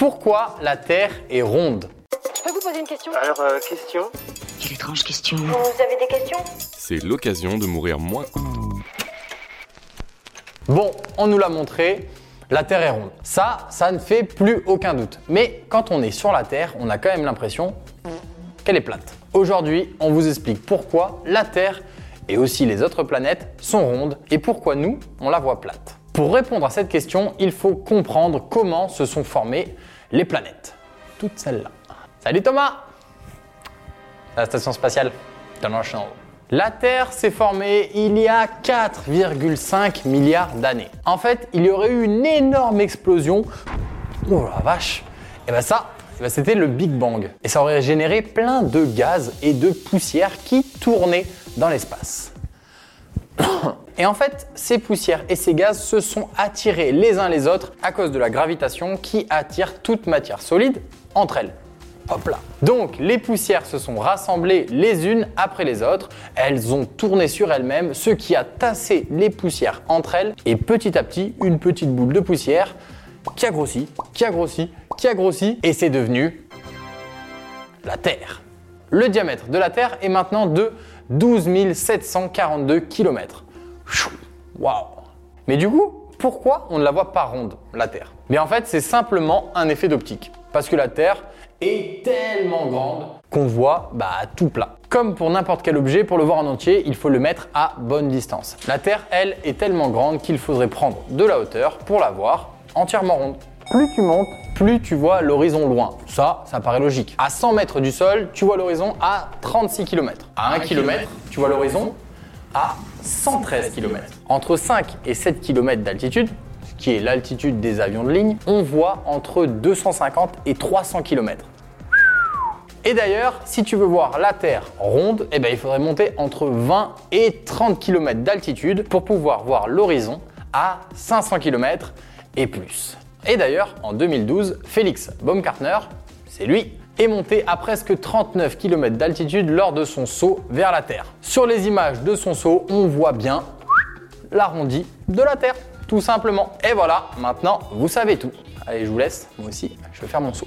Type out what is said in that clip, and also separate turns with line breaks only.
Pourquoi la Terre est ronde
Je peux vous poser une question
Alors, euh, question
Quelle étrange question.
Vous avez des questions
C'est l'occasion de mourir moins.
Bon, on nous l'a montré, la Terre est ronde. Ça, ça ne fait plus aucun doute. Mais quand on est sur la Terre, on a quand même l'impression qu'elle est plate. Aujourd'hui, on vous explique pourquoi la Terre et aussi les autres planètes sont rondes et pourquoi nous, on la voit plate. Pour répondre à cette question, il faut comprendre comment se sont formées les planètes. Toutes celles-là. Salut Thomas La station spatiale International. La Terre s'est formée il y a 4,5 milliards d'années. En fait, il y aurait eu une énorme explosion. Oh la vache Et ben ça, eh ben c'était le Big Bang. Et ça aurait généré plein de gaz et de poussière qui tournaient dans l'espace. Et en fait, ces poussières et ces gaz se sont attirés les uns les autres à cause de la gravitation qui attire toute matière solide entre elles. Hop là. Donc les poussières se sont rassemblées les unes après les autres, elles ont tourné sur elles-mêmes, ce qui a tassé les poussières entre elles, et petit à petit, une petite boule de poussière qui a grossi, qui a grossi, qui a grossi, et c'est devenu la Terre. Le diamètre de la Terre est maintenant de 12 742 km. Waouh Mais du coup, pourquoi on ne la voit pas ronde, la Terre? Bien en fait, c'est simplement un effet d'optique. Parce que la Terre est tellement grande qu'on voit bah, tout plat. Comme pour n'importe quel objet, pour le voir en entier, il faut le mettre à bonne distance. La Terre, elle, est tellement grande qu'il faudrait prendre de la hauteur pour la voir entièrement ronde. Plus tu montes, plus tu vois l'horizon loin. Ça, ça paraît logique. À 100 mètres du sol, tu vois l'horizon à 36 km. À 1 km, tu vois l'horizon à 113 km. Entre 5 et 7 km d'altitude, qui est l'altitude des avions de ligne, on voit entre 250 et 300 km. Et d'ailleurs, si tu veux voir la Terre ronde, eh ben, il faudrait monter entre 20 et 30 km d'altitude pour pouvoir voir l'horizon à 500 km et plus. Et d'ailleurs, en 2012, Félix Baumgartner, c'est lui, est monté à presque 39 km d'altitude lors de son saut vers la Terre. Sur les images de son saut, on voit bien l'arrondi de la Terre, tout simplement. Et voilà, maintenant, vous savez tout. Allez, je vous laisse, moi aussi, je vais faire mon saut.